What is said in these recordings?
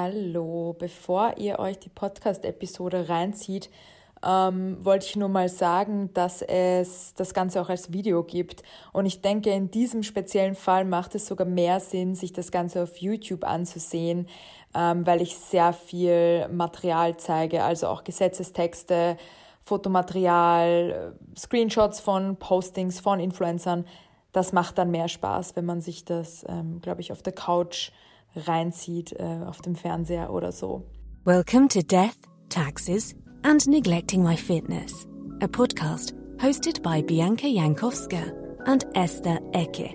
Hallo, bevor ihr euch die Podcast-Episode reinzieht, ähm, wollte ich nur mal sagen, dass es das Ganze auch als Video gibt. Und ich denke, in diesem speziellen Fall macht es sogar mehr Sinn, sich das Ganze auf YouTube anzusehen, ähm, weil ich sehr viel Material zeige, also auch Gesetzestexte, Fotomaterial, Screenshots von Postings von Influencern. Das macht dann mehr Spaß, wenn man sich das, ähm, glaube ich, auf der Couch reinzieht, äh, auf dem Fernseher oder so. Welcome to Death, Taxes and Neglecting My Fitness, a podcast hosted by Bianca Jankowska and Esther Ecke.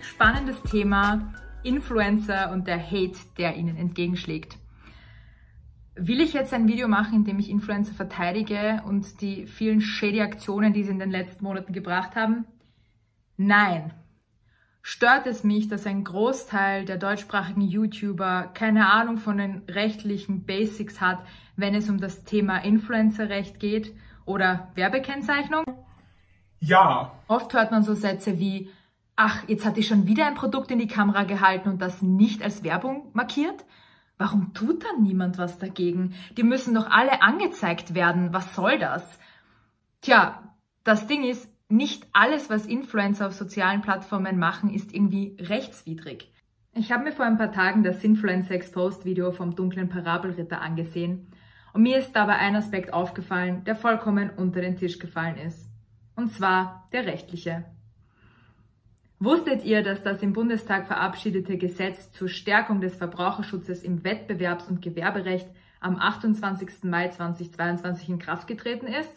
Spannendes Thema Influencer und der Hate, der ihnen entgegenschlägt. Will ich jetzt ein Video machen, in dem ich Influencer verteidige und die vielen shady Aktionen, die sie in den letzten Monaten gebracht haben? Nein. Stört es mich, dass ein Großteil der deutschsprachigen YouTuber keine Ahnung von den rechtlichen Basics hat, wenn es um das Thema Influencerrecht geht oder Werbekennzeichnung? Ja. Oft hört man so Sätze wie, ach, jetzt hat die schon wieder ein Produkt in die Kamera gehalten und das nicht als Werbung markiert? Warum tut dann niemand was dagegen? Die müssen doch alle angezeigt werden. Was soll das? Tja, das Ding ist, nicht alles, was Influencer auf sozialen Plattformen machen, ist irgendwie rechtswidrig. Ich habe mir vor ein paar Tagen das Influencer Exposed Video vom dunklen Parabelritter angesehen und mir ist dabei ein Aspekt aufgefallen, der vollkommen unter den Tisch gefallen ist. Und zwar der rechtliche. Wusstet ihr, dass das im Bundestag verabschiedete Gesetz zur Stärkung des Verbraucherschutzes im Wettbewerbs- und Gewerberecht am 28. Mai 2022 in Kraft getreten ist?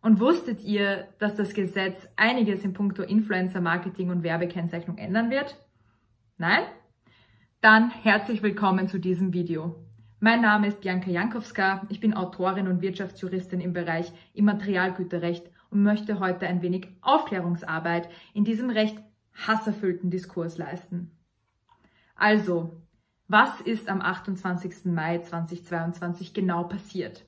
Und wusstet ihr, dass das Gesetz einiges in puncto Influencer-Marketing und Werbekennzeichnung ändern wird? Nein? Dann herzlich willkommen zu diesem Video. Mein Name ist Bianca Jankowska, ich bin Autorin und Wirtschaftsjuristin im Bereich Immaterialgüterrecht und möchte heute ein wenig Aufklärungsarbeit in diesem recht hasserfüllten Diskurs leisten. Also, was ist am 28. Mai 2022 genau passiert?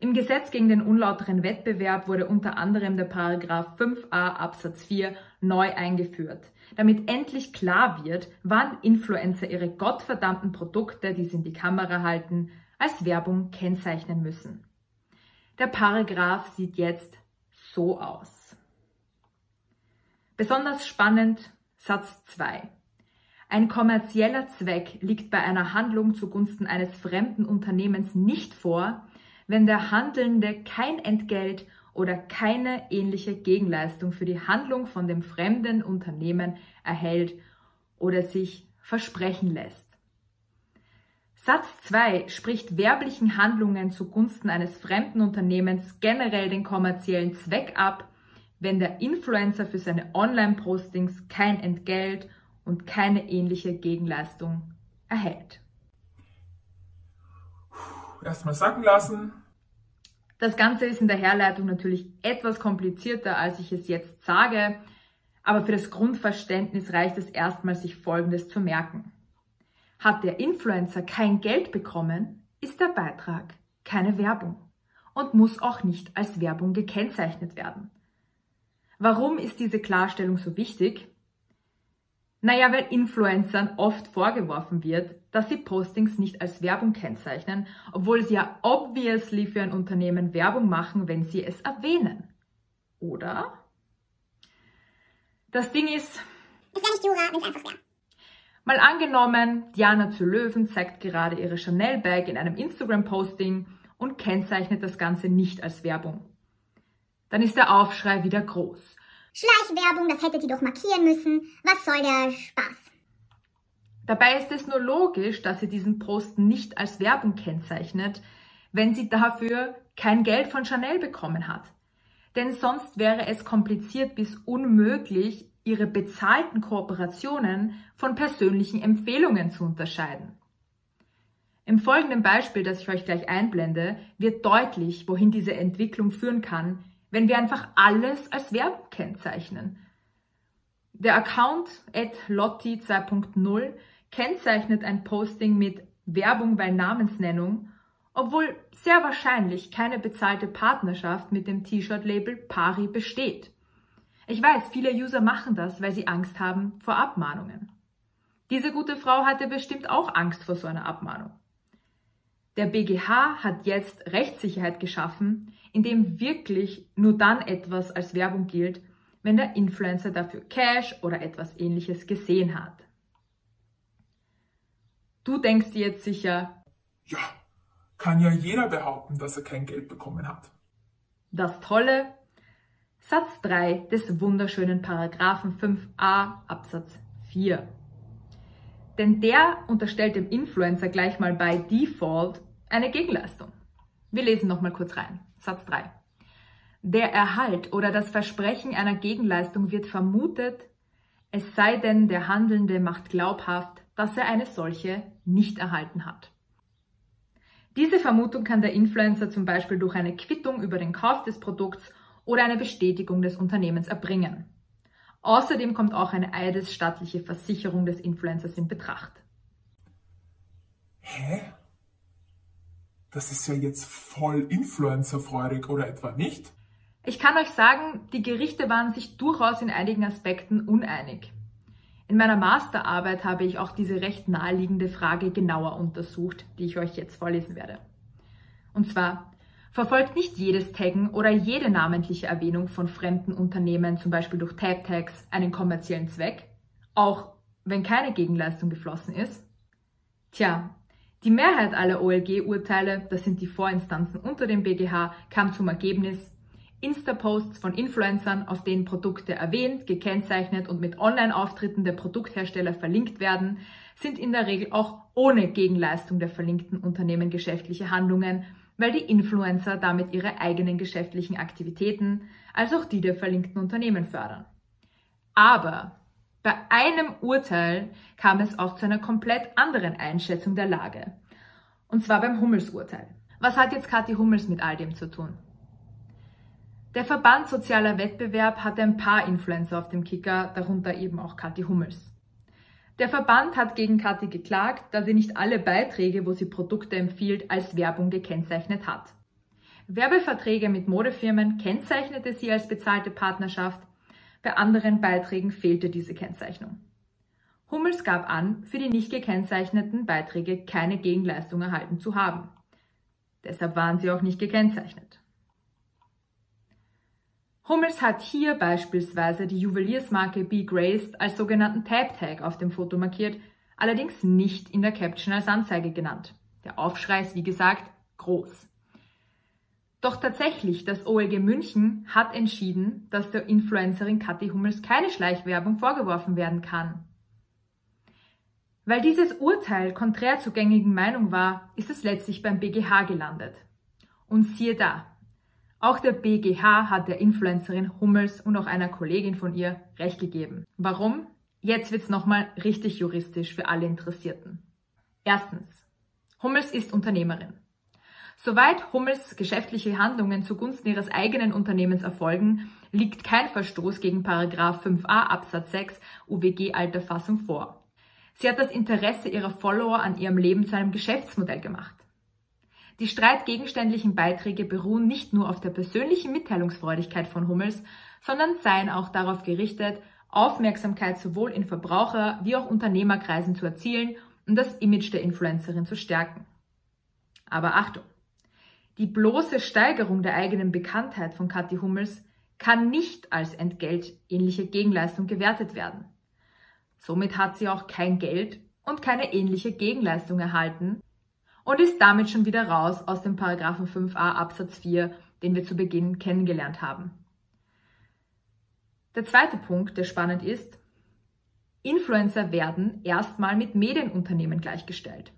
Im Gesetz gegen den unlauteren Wettbewerb wurde unter anderem der Paragraph 5a Absatz 4 neu eingeführt, damit endlich klar wird, wann Influencer ihre gottverdammten Produkte, die sie in die Kamera halten, als Werbung kennzeichnen müssen. Der Paragraph sieht jetzt so aus. Besonders spannend Satz 2. Ein kommerzieller Zweck liegt bei einer Handlung zugunsten eines fremden Unternehmens nicht vor, wenn der Handelnde kein Entgelt oder keine ähnliche Gegenleistung für die Handlung von dem fremden Unternehmen erhält oder sich versprechen lässt. Satz 2 spricht werblichen Handlungen zugunsten eines fremden Unternehmens generell den kommerziellen Zweck ab, wenn der Influencer für seine Online-Postings kein Entgelt und keine ähnliche Gegenleistung erhält. Erstmal sacken lassen. Das Ganze ist in der Herleitung natürlich etwas komplizierter, als ich es jetzt sage, aber für das Grundverständnis reicht es erstmal, sich Folgendes zu merken. Hat der Influencer kein Geld bekommen, ist der Beitrag keine Werbung und muss auch nicht als Werbung gekennzeichnet werden. Warum ist diese Klarstellung so wichtig? Naja, weil Influencern oft vorgeworfen wird, dass sie Postings nicht als Werbung kennzeichnen, obwohl sie ja obviously für ein Unternehmen Werbung machen, wenn sie es erwähnen. Oder? Das Ding ist. Ist ja nicht Jura, wenn es einfach wäre. Mal angenommen, Diana zu Löwen zeigt gerade ihre Chanel-Bag in einem Instagram-Posting und kennzeichnet das Ganze nicht als Werbung. Dann ist der Aufschrei wieder groß. Schleichwerbung, das hätte die doch markieren müssen. Was soll der Spaß? Dabei ist es nur logisch, dass sie diesen Post nicht als Werbung kennzeichnet, wenn sie dafür kein Geld von Chanel bekommen hat. Denn sonst wäre es kompliziert bis unmöglich, ihre bezahlten Kooperationen von persönlichen Empfehlungen zu unterscheiden. Im folgenden Beispiel, das ich euch gleich einblende, wird deutlich, wohin diese Entwicklung führen kann, wenn wir einfach alles als Werbung kennzeichnen. Der Account at Lotti 2.0 kennzeichnet ein Posting mit Werbung weil Namensnennung, obwohl sehr wahrscheinlich keine bezahlte Partnerschaft mit dem T-Shirt-Label Pari besteht. Ich weiß, viele User machen das, weil sie Angst haben vor Abmahnungen. Diese gute Frau hatte bestimmt auch Angst vor so einer Abmahnung. Der BGH hat jetzt Rechtssicherheit geschaffen, indem wirklich nur dann etwas als Werbung gilt, wenn der Influencer dafür Cash oder etwas ähnliches gesehen hat. Du denkst dir jetzt sicher, Ja, kann ja jeder behaupten, dass er kein Geld bekommen hat. das Tolle, Satz 3 des wunderschönen Paragraphen 5a Absatz 4. Denn der unterstellt dem Influencer gleich mal bei Default eine Gegenleistung. Wir lesen nochmal kurz rein. Satz 3. Der Erhalt oder das Versprechen einer Gegenleistung wird vermutet, es sei denn, der Handelnde macht glaubhaft, dass er eine solche nicht erhalten hat. Diese Vermutung kann der Influencer zum Beispiel durch eine Quittung über den Kauf des Produkts oder eine Bestätigung des Unternehmens erbringen. Außerdem kommt auch eine eidesstattliche Versicherung des Influencers in Betracht. Hä? Das ist ja jetzt voll influencerfreudig oder etwa nicht? Ich kann euch sagen, die Gerichte waren sich durchaus in einigen Aspekten uneinig. In meiner Masterarbeit habe ich auch diese recht naheliegende Frage genauer untersucht, die ich euch jetzt vorlesen werde. Und zwar, verfolgt nicht jedes Taggen oder jede namentliche Erwähnung von fremden Unternehmen, zum Beispiel durch Tab-Tags, einen kommerziellen Zweck, auch wenn keine Gegenleistung geflossen ist? Tja, die Mehrheit aller OLG-Urteile, das sind die Vorinstanzen unter dem BGH, kam zum Ergebnis, Insta-Posts von Influencern, auf denen Produkte erwähnt, gekennzeichnet und mit Online-Auftritten der Produkthersteller verlinkt werden, sind in der Regel auch ohne Gegenleistung der verlinkten Unternehmen geschäftliche Handlungen, weil die Influencer damit ihre eigenen geschäftlichen Aktivitäten, als auch die der verlinkten Unternehmen fördern. Aber bei einem Urteil kam es auch zu einer komplett anderen Einschätzung der Lage. Und zwar beim Hummels-Urteil. Was hat jetzt Kathi Hummels mit all dem zu tun? Der Verband Sozialer Wettbewerb hatte ein paar Influencer auf dem Kicker, darunter eben auch Kathi Hummels. Der Verband hat gegen Kathi geklagt, da sie nicht alle Beiträge, wo sie Produkte empfiehlt, als Werbung gekennzeichnet hat. Werbeverträge mit Modefirmen kennzeichnete sie als bezahlte Partnerschaft, bei anderen Beiträgen fehlte diese Kennzeichnung. Hummels gab an, für die nicht gekennzeichneten Beiträge keine Gegenleistung erhalten zu haben. Deshalb waren sie auch nicht gekennzeichnet. Hummels hat hier beispielsweise die Juweliersmarke Be Graced als sogenannten Tab Tag auf dem Foto markiert, allerdings nicht in der Caption als Anzeige genannt. Der Aufschrei ist wie gesagt groß. Doch tatsächlich, das OLG München hat entschieden, dass der Influencerin Kathi Hummels keine Schleichwerbung vorgeworfen werden kann. Weil dieses Urteil konträr zur gängigen Meinung war, ist es letztlich beim BGH gelandet. Und siehe da, auch der BGH hat der Influencerin Hummels und auch einer Kollegin von ihr Recht gegeben. Warum? Jetzt wird's nochmal richtig juristisch für alle Interessierten. Erstens. Hummels ist Unternehmerin. Soweit Hummels geschäftliche Handlungen zugunsten ihres eigenen Unternehmens erfolgen, liegt kein Verstoß gegen Paragraph 5a Absatz 6 UWG alter Fassung vor. Sie hat das Interesse ihrer Follower an ihrem Leben zu einem Geschäftsmodell gemacht. Die streitgegenständlichen Beiträge beruhen nicht nur auf der persönlichen Mitteilungsfreudigkeit von Hummels, sondern seien auch darauf gerichtet, Aufmerksamkeit sowohl in Verbraucher- wie auch Unternehmerkreisen zu erzielen und das Image der Influencerin zu stärken. Aber Achtung! Die bloße Steigerung der eigenen Bekanntheit von Kathi Hummels kann nicht als entgeltähnliche Gegenleistung gewertet werden. Somit hat sie auch kein Geld und keine ähnliche Gegenleistung erhalten und ist damit schon wieder raus aus dem Paragraphen 5a Absatz 4, den wir zu Beginn kennengelernt haben. Der zweite Punkt, der spannend ist, Influencer werden erstmal mit Medienunternehmen gleichgestellt.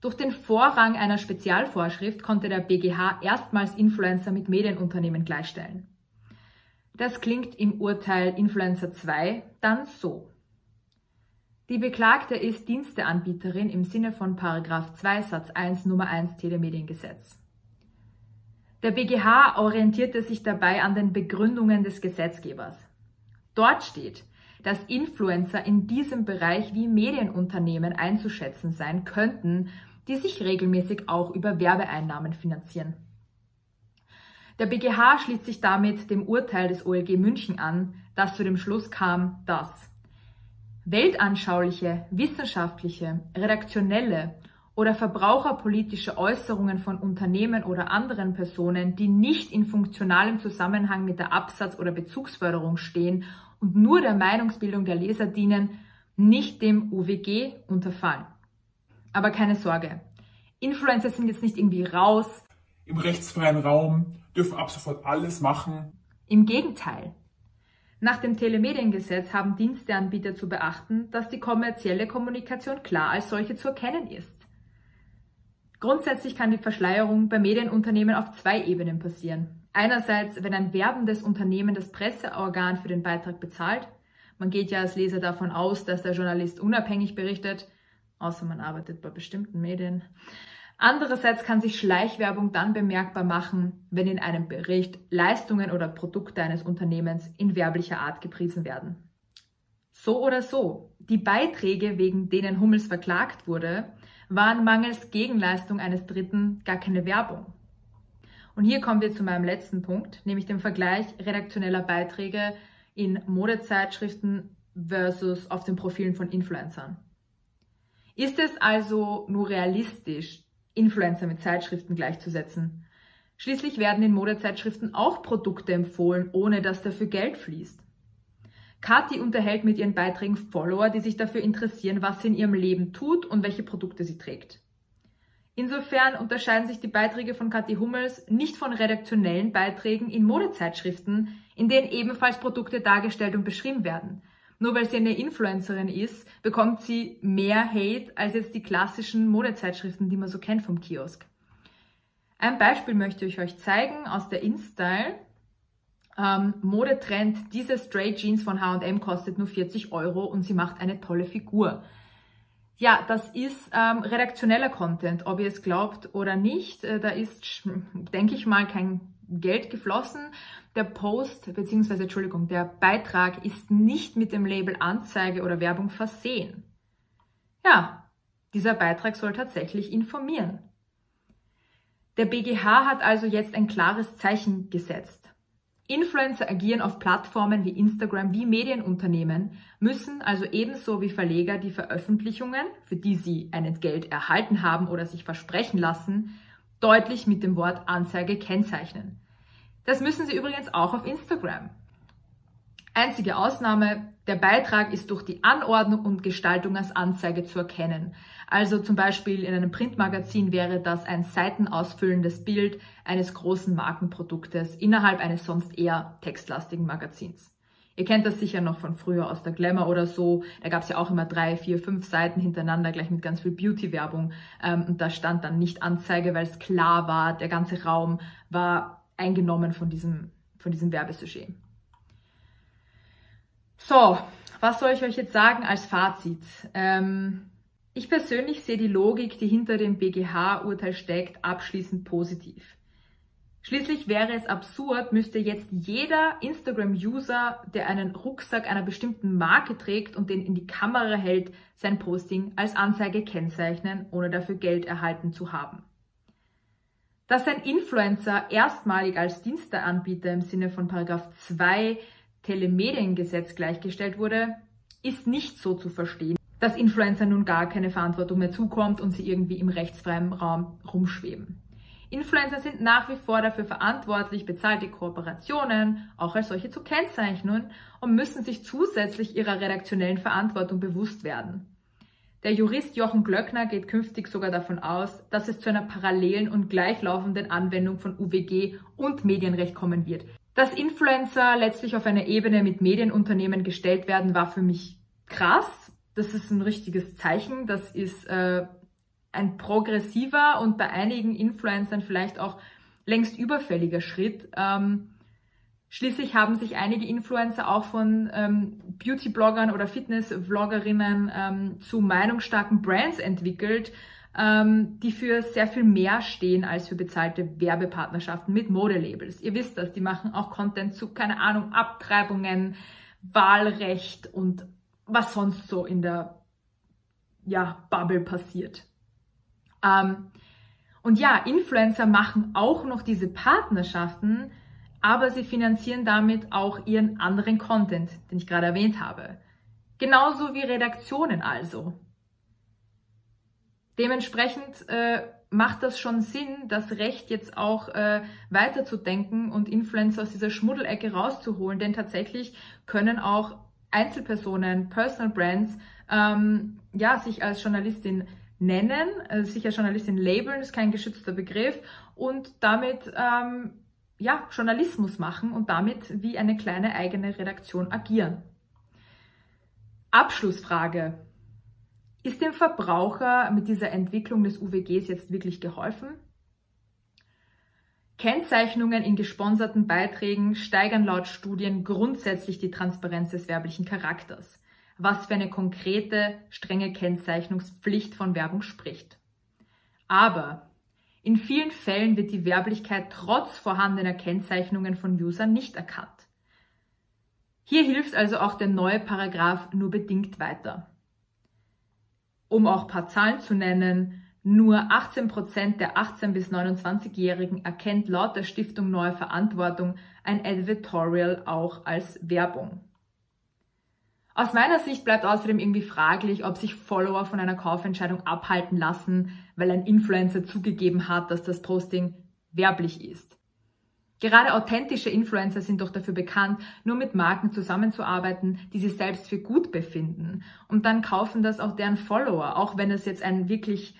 Durch den Vorrang einer Spezialvorschrift konnte der BGH erstmals Influencer mit Medienunternehmen gleichstellen. Das klingt im Urteil Influencer 2 dann so. Die Beklagte ist Diensteanbieterin im Sinne von 2 Satz 1 Nummer 1 Telemediengesetz. Der BGH orientierte sich dabei an den Begründungen des Gesetzgebers. Dort steht, dass Influencer in diesem Bereich wie Medienunternehmen einzuschätzen sein könnten, die sich regelmäßig auch über Werbeeinnahmen finanzieren. Der BGH schließt sich damit dem Urteil des OLG München an, das zu dem Schluss kam, dass weltanschauliche, wissenschaftliche, redaktionelle oder verbraucherpolitische Äußerungen von Unternehmen oder anderen Personen, die nicht in funktionalem Zusammenhang mit der Absatz- oder Bezugsförderung stehen und nur der Meinungsbildung der Leser dienen, nicht dem UWG unterfallen. Aber keine Sorge, Influencer sind jetzt nicht irgendwie raus. Im rechtsfreien Raum dürfen ab sofort alles machen. Im Gegenteil. Nach dem Telemediengesetz haben Diensteanbieter zu beachten, dass die kommerzielle Kommunikation klar als solche zu erkennen ist. Grundsätzlich kann die Verschleierung bei Medienunternehmen auf zwei Ebenen passieren. Einerseits, wenn ein werbendes Unternehmen das Presseorgan für den Beitrag bezahlt. Man geht ja als Leser davon aus, dass der Journalist unabhängig berichtet, außer man arbeitet bei bestimmten Medien. Andererseits kann sich Schleichwerbung dann bemerkbar machen, wenn in einem Bericht Leistungen oder Produkte eines Unternehmens in werblicher Art gepriesen werden. So oder so, die Beiträge, wegen denen Hummels verklagt wurde, waren mangels Gegenleistung eines Dritten gar keine Werbung. Und hier kommen wir zu meinem letzten Punkt, nämlich dem Vergleich redaktioneller Beiträge in Modezeitschriften versus auf den Profilen von Influencern. Ist es also nur realistisch, Influencer mit Zeitschriften gleichzusetzen? Schließlich werden in Modezeitschriften auch Produkte empfohlen, ohne dass dafür Geld fließt. Kathi unterhält mit ihren Beiträgen Follower, die sich dafür interessieren, was sie in ihrem Leben tut und welche Produkte sie trägt. Insofern unterscheiden sich die Beiträge von Kathi Hummels nicht von redaktionellen Beiträgen in Modezeitschriften, in denen ebenfalls Produkte dargestellt und beschrieben werden. Nur weil sie eine Influencerin ist, bekommt sie mehr Hate als jetzt die klassischen Modezeitschriften, die man so kennt vom Kiosk. Ein Beispiel möchte ich euch zeigen aus der InStyle. Ähm, Modetrend, diese Straight Jeans von H&M kostet nur 40 Euro und sie macht eine tolle Figur. Ja, das ist ähm, redaktioneller Content, ob ihr es glaubt oder nicht. Äh, da ist, denke ich mal, kein Geld geflossen. Der Post, beziehungsweise, Entschuldigung, der Beitrag ist nicht mit dem Label Anzeige oder Werbung versehen. Ja, dieser Beitrag soll tatsächlich informieren. Der BGH hat also jetzt ein klares Zeichen gesetzt. Influencer agieren auf Plattformen wie Instagram wie Medienunternehmen, müssen also ebenso wie Verleger die Veröffentlichungen, für die sie ein Entgelt erhalten haben oder sich versprechen lassen, deutlich mit dem Wort Anzeige kennzeichnen. Das müssen sie übrigens auch auf Instagram. Einzige Ausnahme, der Beitrag ist durch die Anordnung und Gestaltung als Anzeige zu erkennen. Also zum Beispiel in einem Printmagazin wäre das ein seitenausfüllendes Bild eines großen Markenproduktes innerhalb eines sonst eher textlastigen Magazins. Ihr kennt das sicher noch von früher aus der Glamour oder so. Da gab es ja auch immer drei, vier, fünf Seiten hintereinander, gleich mit ganz viel Beauty-Werbung. Ähm, und da stand dann nicht Anzeige, weil es klar war, der ganze Raum war eingenommen von diesem, von diesem Werbesujet. So, was soll ich euch jetzt sagen als Fazit? Ähm, ich persönlich sehe die Logik, die hinter dem BGH-Urteil steckt, abschließend positiv. Schließlich wäre es absurd, müsste jetzt jeder Instagram-User, der einen Rucksack einer bestimmten Marke trägt und den in die Kamera hält, sein Posting als Anzeige kennzeichnen, ohne dafür Geld erhalten zu haben. Dass ein Influencer erstmalig als Diensteanbieter im Sinne von Paragraph 2 Telemediengesetz gleichgestellt wurde, ist nicht so zu verstehen, dass Influencer nun gar keine Verantwortung mehr zukommt und sie irgendwie im rechtsfreien Raum rumschweben. Influencer sind nach wie vor dafür verantwortlich, bezahlte Kooperationen auch als solche zu kennzeichnen und müssen sich zusätzlich ihrer redaktionellen Verantwortung bewusst werden. Der Jurist Jochen Glöckner geht künftig sogar davon aus, dass es zu einer parallelen und gleichlaufenden Anwendung von UWG und Medienrecht kommen wird. Dass Influencer letztlich auf eine Ebene mit Medienunternehmen gestellt werden, war für mich krass. Das ist ein richtiges Zeichen. Das ist äh, ein progressiver und bei einigen Influencern vielleicht auch längst überfälliger Schritt. Ähm, schließlich haben sich einige Influencer auch von ähm, Beauty-Bloggern oder Fitness-Vloggerinnen ähm, zu meinungsstarken Brands entwickelt ähm, die für sehr viel mehr stehen als für bezahlte Werbepartnerschaften mit Modelabels. Ihr wisst das, die machen auch Content zu, keine Ahnung, Abtreibungen, Wahlrecht und was sonst so in der ja, Bubble passiert. Ähm, und ja, Influencer machen auch noch diese Partnerschaften, aber sie finanzieren damit auch ihren anderen Content, den ich gerade erwähnt habe. Genauso wie Redaktionen also. Dementsprechend äh, macht das schon Sinn, das Recht jetzt auch äh, weiterzudenken und Influencer aus dieser Schmuddelecke rauszuholen, denn tatsächlich können auch Einzelpersonen, Personal Brands, ähm, ja, sich als Journalistin nennen, äh, sich als Journalistin labeln, ist kein geschützter Begriff und damit ähm, ja, Journalismus machen und damit wie eine kleine eigene Redaktion agieren. Abschlussfrage. Ist dem Verbraucher mit dieser Entwicklung des UWGs jetzt wirklich geholfen? Kennzeichnungen in gesponserten Beiträgen steigern laut Studien grundsätzlich die Transparenz des werblichen Charakters, was für eine konkrete, strenge Kennzeichnungspflicht von Werbung spricht. Aber in vielen Fällen wird die Werblichkeit trotz vorhandener Kennzeichnungen von Usern nicht erkannt. Hier hilft also auch der neue Paragraph nur bedingt weiter. Um auch ein paar Zahlen zu nennen, nur 18 Prozent der 18- bis 29-Jährigen erkennt laut der Stiftung Neue Verantwortung ein Editorial auch als Werbung. Aus meiner Sicht bleibt außerdem irgendwie fraglich, ob sich Follower von einer Kaufentscheidung abhalten lassen, weil ein Influencer zugegeben hat, dass das Posting werblich ist. Gerade authentische Influencer sind doch dafür bekannt, nur mit Marken zusammenzuarbeiten, die sie selbst für gut befinden. Und dann kaufen das auch deren Follower, auch wenn es jetzt ein wirklich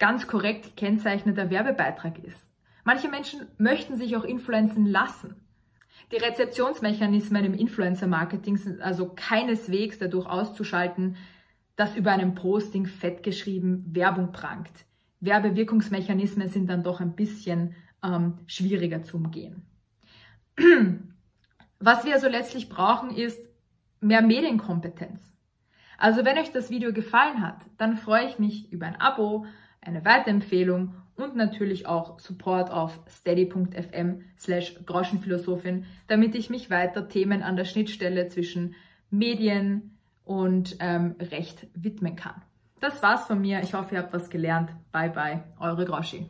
ganz korrekt kennzeichneter Werbebeitrag ist. Manche Menschen möchten sich auch influenzen lassen. Die Rezeptionsmechanismen im Influencer-Marketing sind also keineswegs dadurch auszuschalten, dass über einem Posting fettgeschrieben Werbung prangt. Werbewirkungsmechanismen sind dann doch ein bisschen ähm, schwieriger zu umgehen. Was wir also letztlich brauchen, ist mehr Medienkompetenz. Also wenn euch das Video gefallen hat, dann freue ich mich über ein Abo, eine Weiterempfehlung und natürlich auch Support auf steady.fm slash Groschenphilosophin, damit ich mich weiter Themen an der Schnittstelle zwischen Medien und ähm, Recht widmen kann. Das war's von mir. Ich hoffe, ihr habt was gelernt. Bye bye, eure Groschi.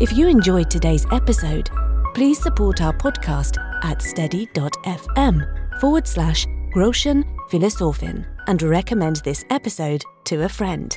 If you enjoyed today's episode, please support our podcast at steady.fm forward slash Groschen Philosophin and recommend this episode to a friend.